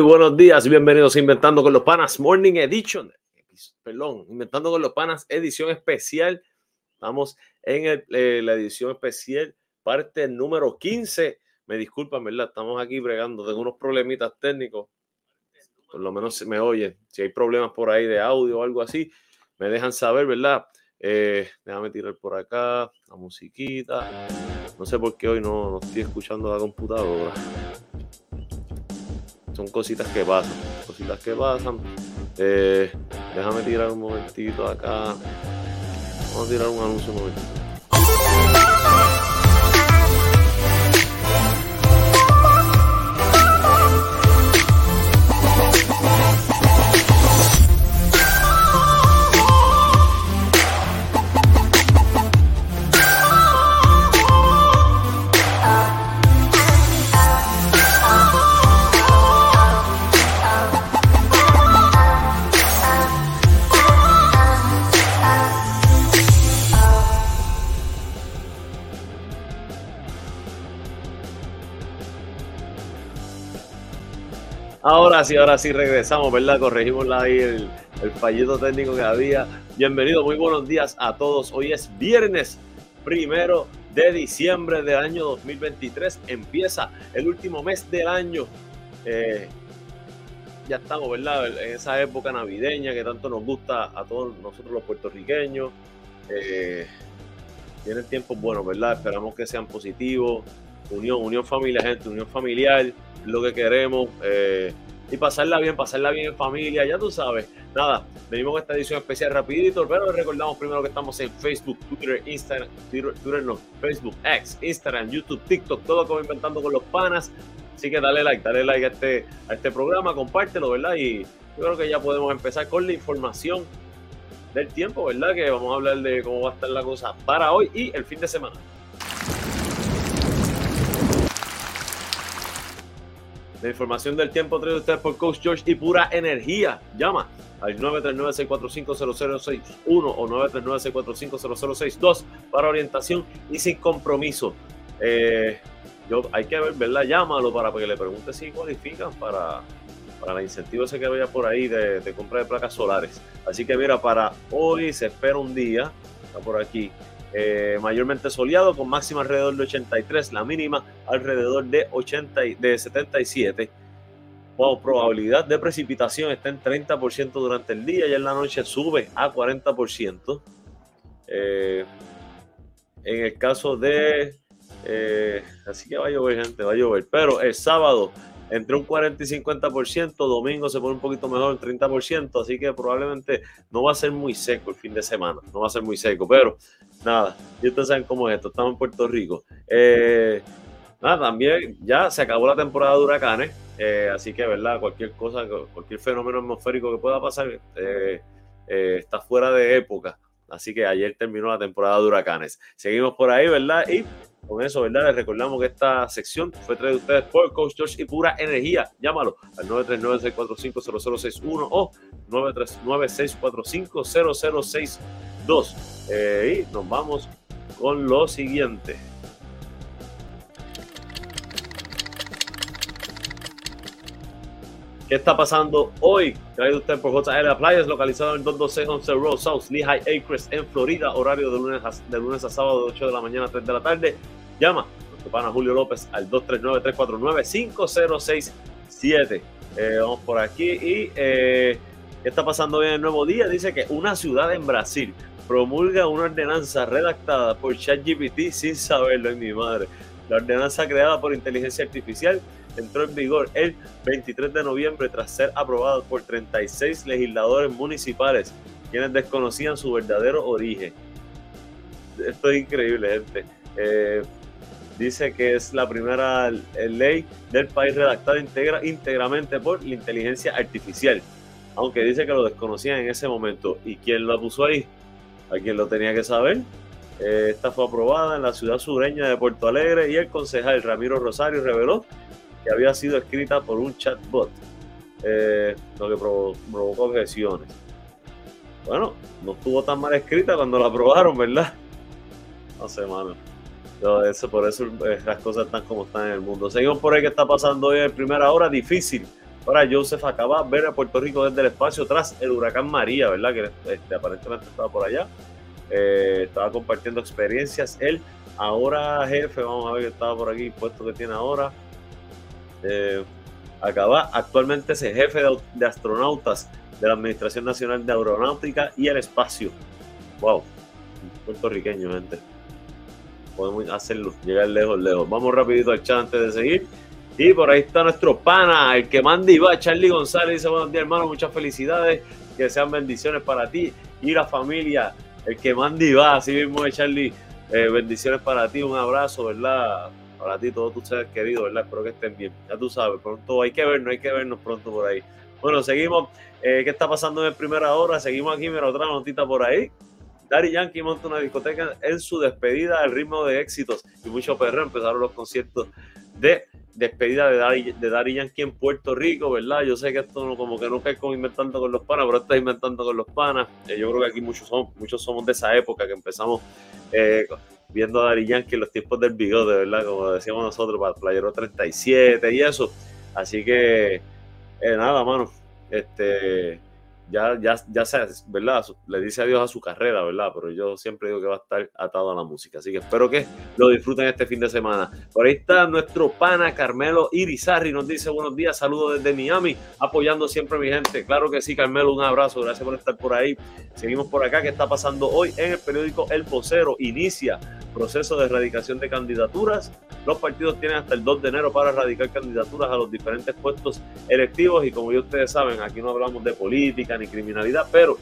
buenos días. Bienvenidos a Inventando con los Panas Morning Edition. Perdón, Inventando con los Panas, edición especial. Estamos en eh, la edición especial, parte número 15. Me disculpan, ¿verdad? Estamos aquí bregando. Tengo unos problemitas técnicos. Por lo menos se me oyen. Si hay problemas por ahí de audio o algo así, me dejan saber, ¿verdad? Eh, déjame tirar por acá la musiquita. No sé por qué hoy no, no estoy escuchando la computadora. Son cositas que pasan, cositas que pasan. Eh, déjame tirar un momentito acá. Vamos a tirar un anuncio un momentito. Ahora sí, ahora sí regresamos, ¿verdad? Corregimos ahí el, el fallito técnico que había. Bienvenido, muy buenos días a todos. Hoy es viernes primero de diciembre del año 2023. Empieza el último mes del año. Eh, ya estamos, ¿verdad? En esa época navideña que tanto nos gusta a todos nosotros los puertorriqueños. Eh, tienen tiempos buenos, ¿verdad? Esperamos que sean positivos. Unión, unión familiar, gente, unión familiar lo que queremos. Eh, y pasarla bien, pasarla bien en familia, ya tú sabes. Nada, venimos con esta edición especial rapidito, pero recordamos primero que estamos en Facebook, Twitter, Instagram, Twitter, no, Facebook, X, Instagram, YouTube, TikTok, todo como inventando con los panas. Así que dale like, dale like a este, a este programa, compártelo, ¿verdad? Y yo creo que ya podemos empezar con la información del tiempo, ¿verdad? Que vamos a hablar de cómo va a estar la cosa para hoy y el fin de semana. La información del tiempo trae ustedes por Coach George y pura energía. Llama al 939-645-0061 o 939-645-0062 para orientación y sin compromiso. Eh, yo, hay que ver, ¿verdad? Llámalo para que le pregunte si cualifican para, para el incentivo ese que vaya por ahí de compra de placas solares. Así que mira, para hoy se espera un día, está por aquí, eh, mayormente soleado con máxima alrededor de 83, la mínima alrededor de, 80, de 77. Wow, probabilidad de precipitación está en 30% durante el día y en la noche sube a 40%. Eh, en el caso de... Eh, así que va a llover, gente, va a llover. Pero el sábado entre un 40 y 50%, domingo se pone un poquito mejor, el 30%, así que probablemente no va a ser muy seco el fin de semana, no va a ser muy seco, pero nada, y ustedes saben cómo es esto, estamos en Puerto Rico. Eh, nada, también ya se acabó la temporada de huracanes, eh, así que, ¿verdad? Cualquier cosa, cualquier fenómeno atmosférico que pueda pasar eh, está fuera de época. Así que ayer terminó la temporada de huracanes. Seguimos por ahí, ¿verdad? Y con eso, ¿verdad? Les recordamos que esta sección fue traída de ustedes por Coach George y Pura Energía. Llámalo al 939-645-0061 o 939-645-0062. Eh, y nos vamos con lo siguiente. ¿Qué está pasando hoy? Traído usted por JL Playas, localizado en 22611 Road South, Lehigh Acres, en Florida. Horario de lunes, a, de lunes a sábado, de 8 de la mañana a 3 de la tarde. Llama a Julio López al 239-349-5067. Eh, vamos por aquí. ¿Y eh, está pasando hoy en el nuevo día? Dice que una ciudad en Brasil promulga una ordenanza redactada por ChatGPT sin saberlo en mi madre. La ordenanza creada por inteligencia artificial entró en vigor el 23 de noviembre tras ser aprobado por 36 legisladores municipales, quienes desconocían su verdadero origen. Esto es increíble, gente. Eh, dice que es la primera ley del país redactada íntegramente por la inteligencia artificial, aunque dice que lo desconocían en ese momento. ¿Y quién lo puso ahí? ¿A quién lo tenía que saber? Eh, esta fue aprobada en la ciudad sureña de Puerto Alegre y el concejal Ramiro Rosario reveló que había sido escrita por un chatbot, eh, lo que provocó objeciones. Bueno, no estuvo tan mal escrita cuando la aprobaron, ¿verdad? No sé, mano. Eso, por eso las cosas están como están en el mundo. Seguimos por ahí que está pasando hoy en primera hora. Difícil Ahora Joseph acaba de ver a Puerto Rico desde el espacio tras el huracán María, ¿verdad? Que este, aparentemente estaba por allá. Eh, estaba compartiendo experiencias. Él, ahora jefe, vamos a ver que estaba por aquí, puesto que tiene ahora. Eh, acaba actualmente es el jefe de, astronautas de la Administración Nacional de Aeronáutica y el Espacio. Wow, puertorriqueño, gente. Podemos hacerlo, llegar lejos, lejos. Vamos rapidito al chat antes de seguir. Y por ahí está nuestro pana, el que manda y va, Charlie González. Dice buenos días, hermano, muchas felicidades. Que sean bendiciones para ti y la familia. El que manda y va, así mismo de Charlie. Eh, bendiciones para ti, un abrazo, ¿verdad? Para ti, todos tus seres queridos, ¿verdad? Espero que estén bien. Ya tú sabes, pronto hay que vernos, hay que vernos pronto por ahí. Bueno, seguimos. Eh, ¿Qué está pasando en primera hora? Seguimos aquí, mira, otra notita por ahí. Dari Yankee monta una discoteca en su despedida al ritmo de éxitos y mucho perro. Empezaron los conciertos de despedida de Dari, de Dari Yankee en Puerto Rico, ¿verdad? Yo sé que esto no, como que no es como inventando con los panas, pero esto es inventando con los panas. Eh, yo creo que aquí muchos somos, muchos somos de esa época que empezamos eh, viendo a Dari Yankee en los tiempos del bigote, ¿verdad? Como decíamos nosotros, para Playero 37 y eso. Así que, eh, nada, mano. Este, ya, ya, ya se, ¿verdad? Le dice adiós a su carrera, ¿verdad? Pero yo siempre digo que va a estar atado a la música. Así que espero que lo disfruten este fin de semana. Por ahí está nuestro pana Carmelo Irizarri. Nos dice buenos días, saludos desde Miami, apoyando siempre a mi gente. Claro que sí, Carmelo, un abrazo. Gracias por estar por ahí. Seguimos por acá. ¿Qué está pasando hoy en el periódico El Vocero? Inicia proceso de erradicación de candidaturas. Los partidos tienen hasta el 2 de enero para erradicar candidaturas a los diferentes puestos electivos y como ya ustedes saben, aquí no hablamos de política ni criminalidad, pero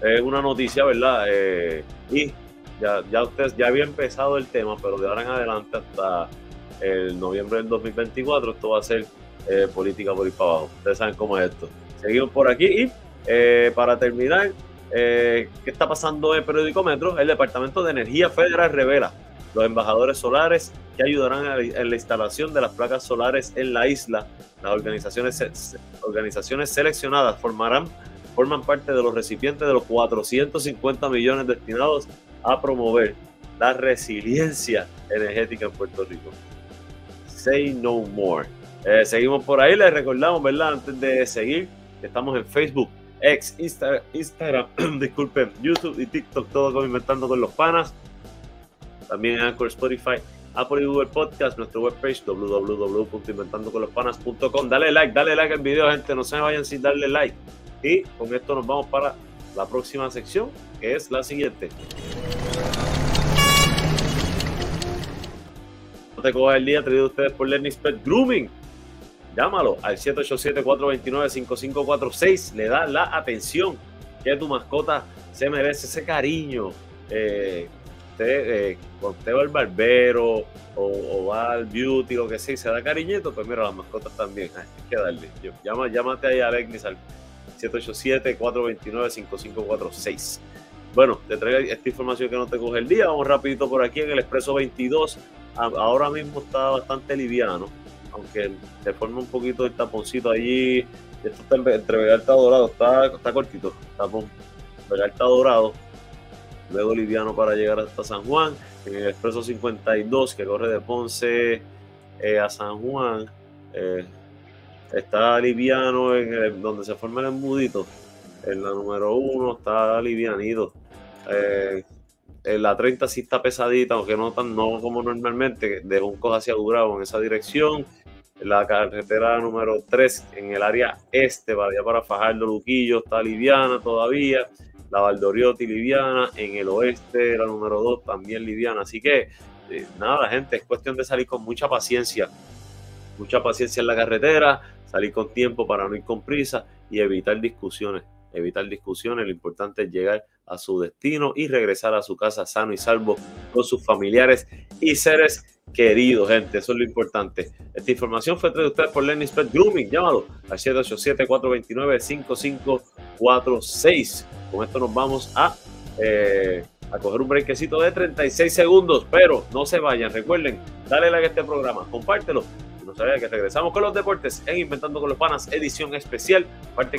es una noticia, ¿verdad? Eh, y ya, ya ustedes ya había empezado el tema, pero de ahora en adelante hasta el noviembre del 2024 esto va a ser eh, política por ir para abajo. Ustedes saben cómo es esto. Seguimos por aquí y eh, para terminar, ¿qué está pasando en periódico Metro? El Departamento de Energía Federal revela los embajadores solares que ayudarán en la instalación de las placas solares en la isla. Las organizaciones, organizaciones seleccionadas formarán, forman parte de los recipientes de los 450 millones destinados a promover la resiliencia energética en Puerto Rico. Say no more. Eh, seguimos por ahí, les recordamos, ¿verdad? Antes de seguir, estamos en Facebook, X, Instagram, disculpen, YouTube y TikTok, todo como Inventando con los Panas también en Anchor, Spotify, Apple y Google Podcast, nuestra webpage www.inventandoconlospanas.com. Dale like, dale like al video, gente, no se vayan sin darle like. Y con esto nos vamos para la próxima sección, que es la siguiente. No te cojas el día traído ustedes por Lenny's Pet Grooming. Llámalo al 787-429-5546. Le da la atención que tu mascota se merece, ese cariño. Eh, usted, eh, al barbero o, va al beauty, lo que sea, se da cariñito, pues mira, las mascotas también, hay que darle. llama, llámate ahí a Alexis al 787-429-5546. Bueno, te traigo esta información que no te coge el día. Vamos rapidito por aquí en el Expreso 22. Ahora mismo está bastante liviano, aunque se forma un poquito de taponcito allí. Esto está entre Vegalta Dorado, está, está cortito. Tapón. Vegalta Dorado luego liviano para llegar hasta San Juan, en el expreso 52 que corre de Ponce eh, a San Juan, eh, está liviano en donde se forma el embudito, en la número 1 está livianito. Eh, en la 30 sí está pesadita, aunque no tan no como normalmente, de un coja hacia Durado en esa dirección. La carretera número 3 en el área este, para allá para Fajardo, Luquillo, está liviana todavía la Valdoriotti liviana, en el oeste la número 2 también liviana. Así que eh, nada, gente, es cuestión de salir con mucha paciencia, mucha paciencia en la carretera, salir con tiempo para no ir con prisa y evitar discusiones. Evitar discusiones, lo importante es llegar a su destino y regresar a su casa sano y salvo con sus familiares y seres queridos, gente. Eso es lo importante. Esta información fue ustedes por Lenny Pet Grooming. Llámalo al 787-429-5546. Con esto nos vamos a, eh, a coger un brequecito de 36 segundos, pero no se vayan. Recuerden, dale like a este programa, compártelo. No sabía que regresamos con los deportes en Inventando con los Panas, edición especial. Parte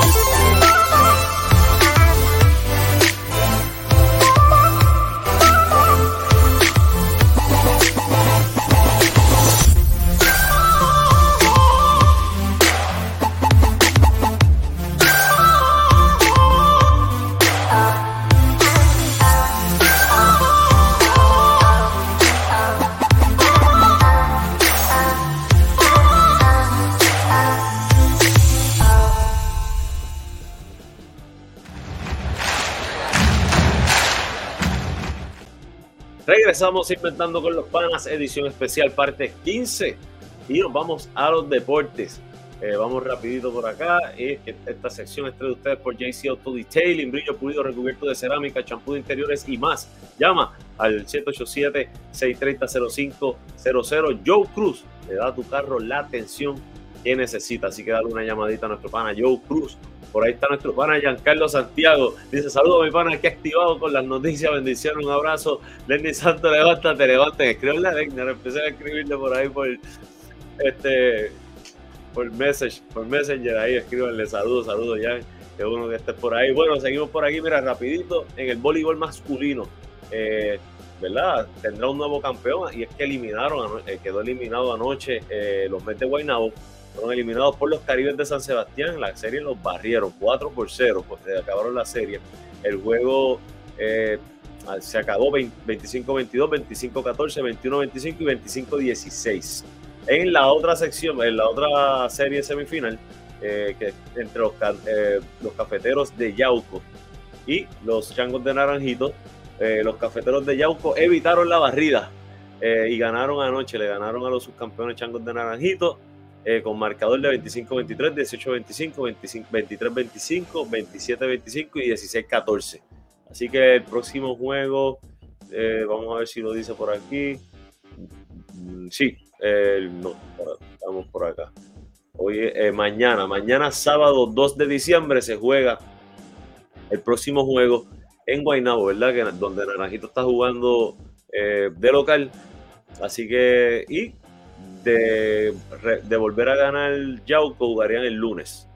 Regresamos inventando con los panas, edición especial parte 15. Y nos vamos a los deportes. Eh, vamos rapidito por acá. Esta sección es de ustedes por JC Auto Detailing, brillo pulido recubierto de cerámica, champú de interiores y más. Llama al 787-630-0500. Joe Cruz le da a tu carro la atención que necesita. Así que dale una llamadita a nuestro pana Joe Cruz. Por ahí está nuestro pana Giancarlo Santiago. Dice: Saludos, mi pana, que activado con las noticias. Bendición, un abrazo. Lenny Santo, levántate, levántate. Escribe a Legner. Empecé a escribirle por ahí por este por message, por messenger ahí, escríbanle saludos, saludos ya, que uno que esté por ahí. Bueno, seguimos por aquí, mira, rapidito, en el voleibol masculino, eh, ¿verdad? Tendrá un nuevo campeón y es que eliminaron, eh, quedó eliminado anoche eh, los Mets de Guaynabo, fueron eliminados por los Caribes de San Sebastián, la serie los barrieron 4 por 0, pues acabaron la serie. El juego se acabó 25-22, 25-14, 21-25 y 25-16. En la otra sección, en la otra serie semifinal, eh, que entre los, eh, los, cafeteros de Yauco y los changos de Naranjito, eh, los cafeteros de Yauco evitaron la barrida y ganaron anoche, le ganaron a los subcampeones changos de Naranjito con marcador de 25-23, 18-25, 23-25, 27-25 y 16-14. Así que el próximo juego, vamos a ver si lo dice por aquí. Mm, sí, no, estamos por acá. Hoy, eh, mañana, mañana sábado 2 de diciembre se juega el próximo juego en Guaynabo, ¿verdad? Que, donde Naranjito está jugando eh, de local. Así que, y de, de, volver a ganar Yauco, jugarían el lunes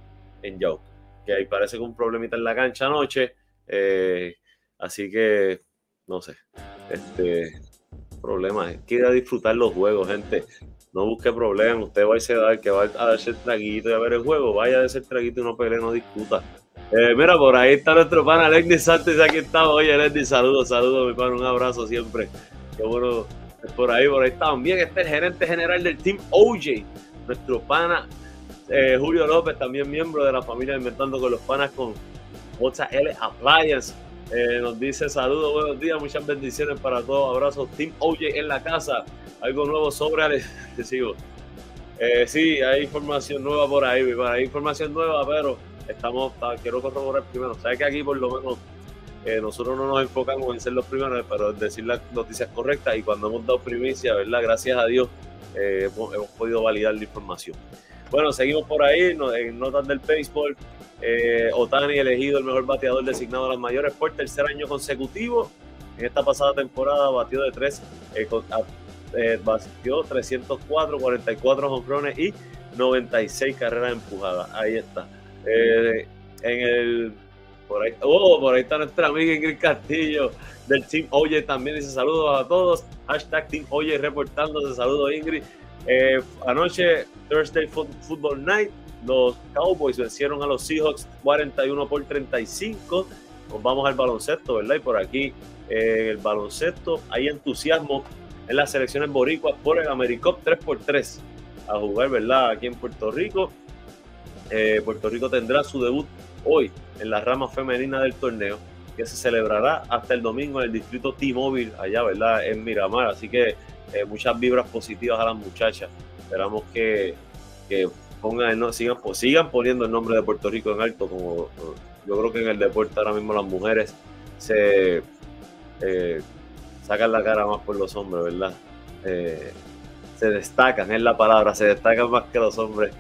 en Yauco. Que ahí parece que un problemita en la cancha anoche. Eh, así que, no sé. Este, problemas. Es que ir a disfrutar los juegos, gente. No busque problemas. Usted va a ser que va a darse el traguito y a ver el juego. Vaya a ese traguito y no pelee, no discuta. Eh, mira, por ahí está nuestro pana Lenny Santos, aquí está. Oye, Lenny, saludos, saludos, mi pana, un abrazo siempre. Qué bueno, por ahí, por ahí. También está el gerente general del Team OJ, nuestro pana eh, Julio López, también miembro de la familia Inventando con los Panas con JL Appliance. Eh, nos dice saludos, buenos días, muchas bendiciones para todos. Abrazos, Team OJ en la casa. Algo nuevo sobre Alex. sigo. Eh, sí, hay información nueva por ahí, hay información nueva, pero estamos, quiero corroborar primero. Sabes que aquí por lo menos eh, nosotros no nos enfocamos en ser los primeros, pero en decir las noticias correctas y cuando hemos dado primicia, ¿verdad? Gracias a Dios hemos, hemos, podido validar la información. Bueno, seguimos por ahí en notas del béisbol. Eh, Otani elegido el mejor bateador designado a las mayores por tercer año consecutivo. En esta pasada temporada batió de tres, eh, eh, batió 304, 44 jonrones y 96 carreras empujadas. Ahí está. en el por ahí, oh, por ahí está nuestra amiga Ingrid Castillo del Team Oye también dice saludos a todos. Hashtag Team Oye reportándose. Saludos Ingrid. anoche, Thursday Football Night, los Cowboys vencieron a los Seahawks 41 por 35. Nos vamos al baloncesto, ¿verdad? Y por aquí, eh, el baloncesto, hay entusiasmo en las selecciones boricuas por el AmeriCup 3x3 a jugar, ¿verdad? Aquí en Puerto Rico. Eh, Puerto Rico tendrá su debut hoy en la rama femenina del torneo, que se celebrará hasta el domingo en el distrito T-Mobile, allá, ¿verdad? En Miramar. Así que eh, muchas vibras positivas a las muchachas. Esperamos que, que pongan, no, sigan, pues, sigan poniendo el nombre de Puerto Rico en alto, como yo creo que en el deporte ahora mismo las mujeres se eh, sacan la cara más por los hombres, ¿verdad? Eh, se destacan, es la palabra, se destacan más que los hombres.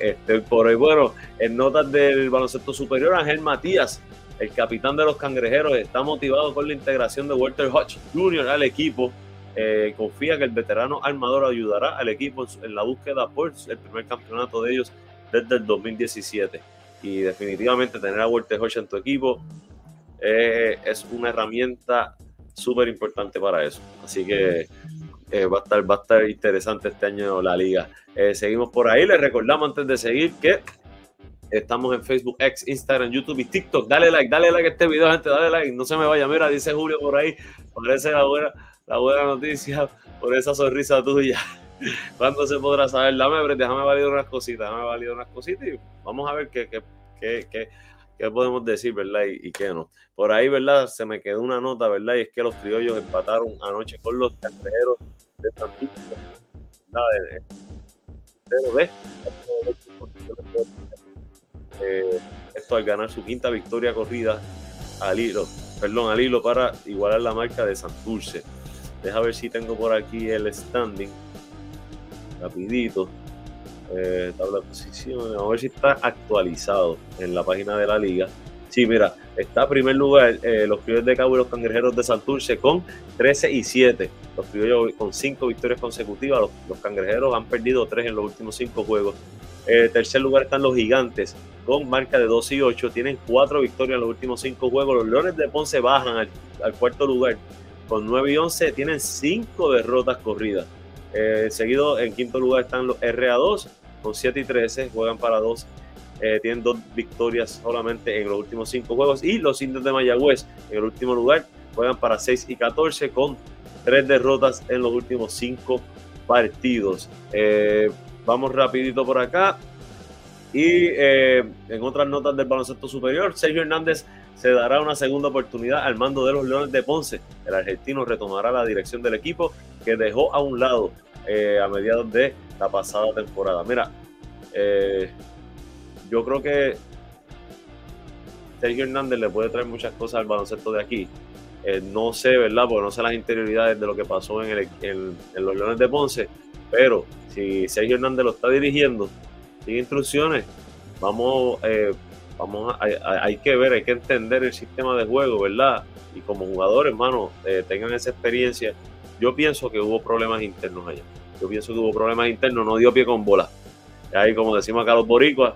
Este, por hoy, bueno, en notas del baloncesto superior, Ángel Matías, el capitán de los cangrejeros, está motivado con la integración de Walter Hodge Jr. al equipo eh, confía que el veterano armador ayudará al equipo en la búsqueda por el primer campeonato de ellos desde el 2017. Y definitivamente tener a Walter Hodge en tu equipo eh, es una herramienta súper importante para eso. Así que eh, va, a estar, va a estar interesante este año la liga. seguimos por ahí. Les recordamos antes de seguir que estamos en Facebook, X, Instagram, YouTube y TikTok. Dale like, dale like a este video, gente. Dale like. No se me vaya. Mira, dice Julio por ahí. Parece la buena la buena noticia por esa sonrisa tuya. ¿Cuándo se podrá saber? Dame, déjame validar unas cositas, déjame validar unas cositas y vamos a ver qué, qué, qué, ¿qué podemos decir, verdad? Y, qué no. Por ahí, ¿verdad? Se me quedó una nota, ¿verdad? Y es que los criollos empataron anoche con los cangrejeros de San Pero ve, eh, esto al ganar su quinta victoria corrida al hilo, perdón, al hilo para igualar la marca de Santurce. Deja ver si tengo por aquí el standing. Rapidito. Eh, tabla de posiciones. A ver si está actualizado en la página de la liga. Sí, mira, está en primer lugar eh, los criollos de Cabo y los cangrejeros de Santurce con 13 y 7. Los criollos con 5 victorias consecutivas. Los, cangrejeros han perdido 3 en los últimos 5 juegos. Eh, tercer lugar están los gigantes con marca de 12 y 8. Tienen 4 victorias en los últimos 5 juegos. Los leones de Ponce bajan al, cuarto lugar con 9 y 11. Tienen 5 derrotas corridas. Eh, seguido en quinto lugar están los RA2 con 7 y 13. Juegan para 2 eh, tienen dos victorias solamente en los últimos cinco juegos. Y los indios de Mayagüez, en el último lugar, juegan para 6 y 14 con tres derrotas en los últimos cinco partidos. Eh, vamos rapidito por acá. Y eh, en otras notas del baloncesto superior, Sergio Hernández se dará una segunda oportunidad al mando de los Leones de Ponce. El argentino retomará la dirección del equipo que dejó a un lado a mediados de la pasada temporada. Mira, eh, yo creo que Sergio Hernández le puede traer muchas cosas al baloncesto de aquí. Eh, no sé, ¿verdad? Porque no sé las interioridades de lo que pasó en, los Leones de Ponce, pero si Sergio Hernández lo está dirigiendo, sigue instrucciones, vamos, eh, vamos hay que ver, hay que entender el sistema de juego, ¿verdad? Y como jugadores, hermano, eh, tengan esa experiencia. Yo pienso que hubo problemas internos allá. Yo pienso que hubo problemas internos, no dio pie con bola. Ahí, como decimos acá los boricuas,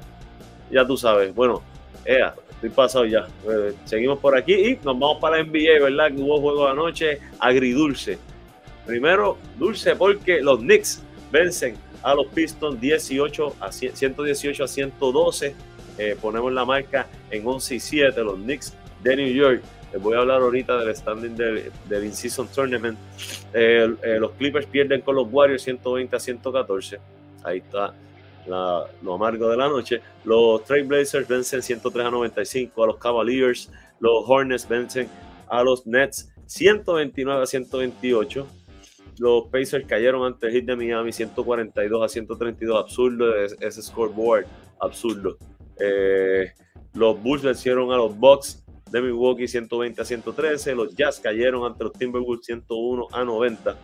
ya tú sabes. Bueno, ea, estoy pasado ya. Eh, seguimos por aquí y nos vamos para la NBA, ¿verdad? Que hubo juego anoche agridulce. Primero, dulce porque los Knicks vencen a los Pistons 18 a 118 a 112. Eh, ponemos la marca en 11 y 7, los Knicks de New York. Les voy a hablar ahorita del standing del, del In-Season Tournament. Eh, los Clippers pierden con los Warriors 120 a 114. Ahí está lo amargo de la noche. Los Trailblazers vencen 103 a 95 a los Cavaliers. Los Hornets vencen a los Nets 129 a 128. Los Pacers cayeron ante el Heat de Miami 142 a 132. Absurdo ese scoreboard. Absurdo. Eh, los Bulls vencieron a los Bucks de Milwaukee 120 a 113. Los Jazz cayeron ante los Timberwolves 101 a 90.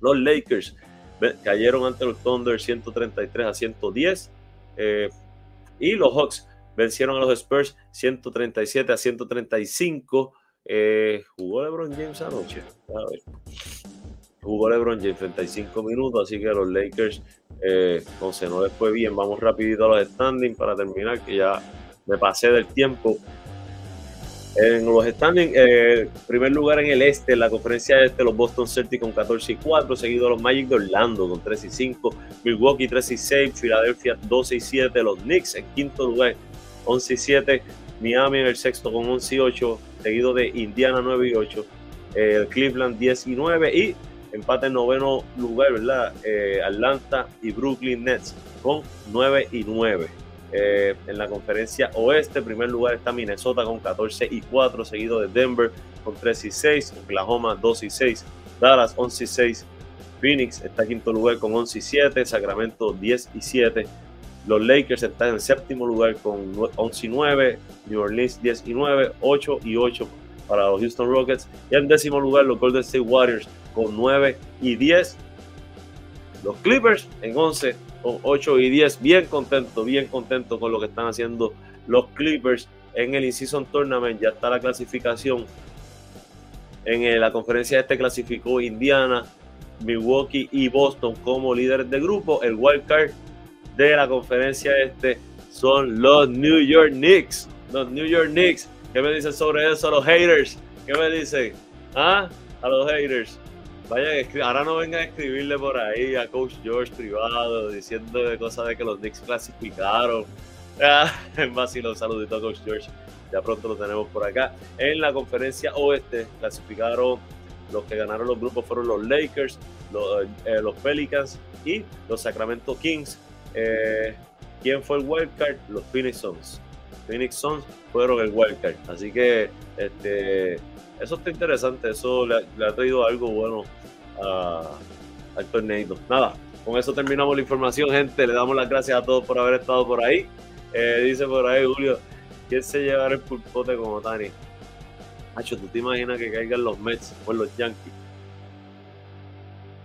Los Lakers cayeron ante los Thunder 133 a 110. Eh, y los Hawks vencieron a los Spurs 137 a 135. Eh, jugó LeBron James anoche. Jugó LeBron James 35 minutos, así que los Lakers, eh, no les fue bien. Vamos rapidito a los standings para terminar, que ya me pasé del tiempo. En los standings, eh, primer lugar en el este, en la conferencia este, los Boston Celtics con 14 y 4, seguido los Magic de Orlando con 3 y 5, Milwaukee 3 y 6, Filadelfia 12 y 7, los Knicks en quinto lugar 11 y 7, Miami en el sexto con 11 y 8, seguido de Indiana 9 y 8, eh, Cleveland 10 y 9 y empate en noveno lugar, ¿verdad? Eh, Atlanta y Brooklyn Nets con 9 y 9. Eh, en la conferencia oeste, en primer lugar está Minnesota con 14 y 4, seguido de Denver con 3 y 6, Oklahoma 2 y 6, Dallas 11 y 6, Phoenix está en quinto lugar con 11 y 7, Sacramento 10 y 7, los Lakers están en séptimo lugar con 11 y 9, New Orleans 10 y 9, 8 y 8 para los Houston Rockets. Y en décimo lugar los Golden State Warriors con 9 y 10, los Clippers en 11 8 y 10. Bien contento, bien contento con lo que están haciendo los Clippers en el In-Season Tournament. Ya está la clasificación. En la conferencia este clasificó Indiana, Milwaukee y Boston como líderes de grupo. El wild card de la conferencia este son los New York Knicks. Los New York Knicks. ¿Qué me dicen sobre eso los haters? ¿Qué me dicen? ¿Ah? A los haters. Vaya, ahora no vengan a escribirle por ahí a Coach George privado diciendo cosas de que los Knicks clasificaron. Ah, en vacilo, un saludito a Coach George. Ya pronto lo tenemos por acá. En la conferencia oeste clasificaron los que ganaron los grupos fueron los Lakers, los, eh, los Pelicans y los Sacramento Kings. Eh, ¿Quién fue el wildcard? Los Phoenix Suns. Phoenix Suns fueron el wildcard. Así que este, eso está interesante, eso le, ha traído algo bueno al torneo. Nada, con eso terminamos la información, gente. Le damos las gracias a todos por haber estado por ahí. Eh, dice por ahí Julio, ¿quién se llevará el pulpote como Tani? Hacho, ¿tú te imaginas que caigan los Mets o los Yankees?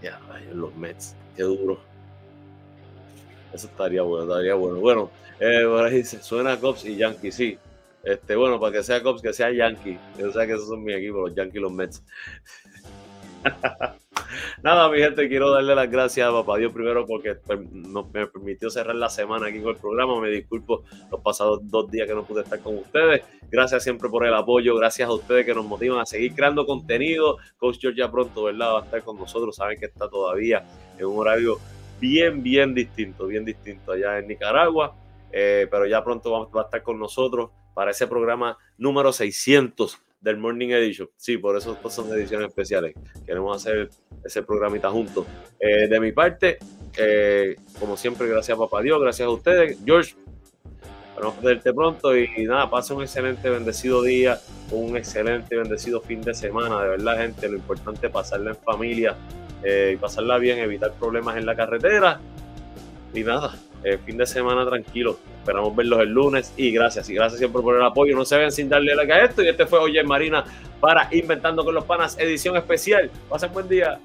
Ya, los Mets, qué duro. Eso estaría bueno, estaría bueno. Bueno, eh, por ahí dice, suena Cops y Yankees, sí. Este, bueno, para que sea Cops, que sea Yankee. Yo sé que esos son mis equipos, los Yankees y los Mets. Nada, mi gente, quiero darle las gracias a Papá Dios primero porque me permitió cerrar la semana aquí con el programa. Me disculpo los pasados dos días que no pude estar con ustedes. Gracias siempre por el apoyo. Gracias a ustedes que nos motivan a seguir creando contenido. Coach George ya pronto, ¿verdad? Va a estar con nosotros. Saben que está todavía en un horario bien, bien distinto, bien distinto allá en Nicaragua. Eh, pero ya pronto va a estar con nosotros para ese programa número 600 del Morning Edition. Sí, por eso son ediciones especiales. Queremos hacer ese programita juntos. Eh, de mi parte, eh, como siempre, gracias a Papá Dios, gracias a ustedes. George, vamos verte pronto y, nada, pase un excelente, bendecido día, un excelente, bendecido fin de semana. De verdad, gente, lo importante es pasarla en familia eh, y pasarla bien, evitar problemas en la carretera. Y nada, fin de semana tranquilo. Esperamos verlos el lunes y gracias. Y gracias siempre por el apoyo. No se ven sin darle like a esto. Y este fue Oye Marina para Inventando con los Panas, edición especial. Pasen buen día.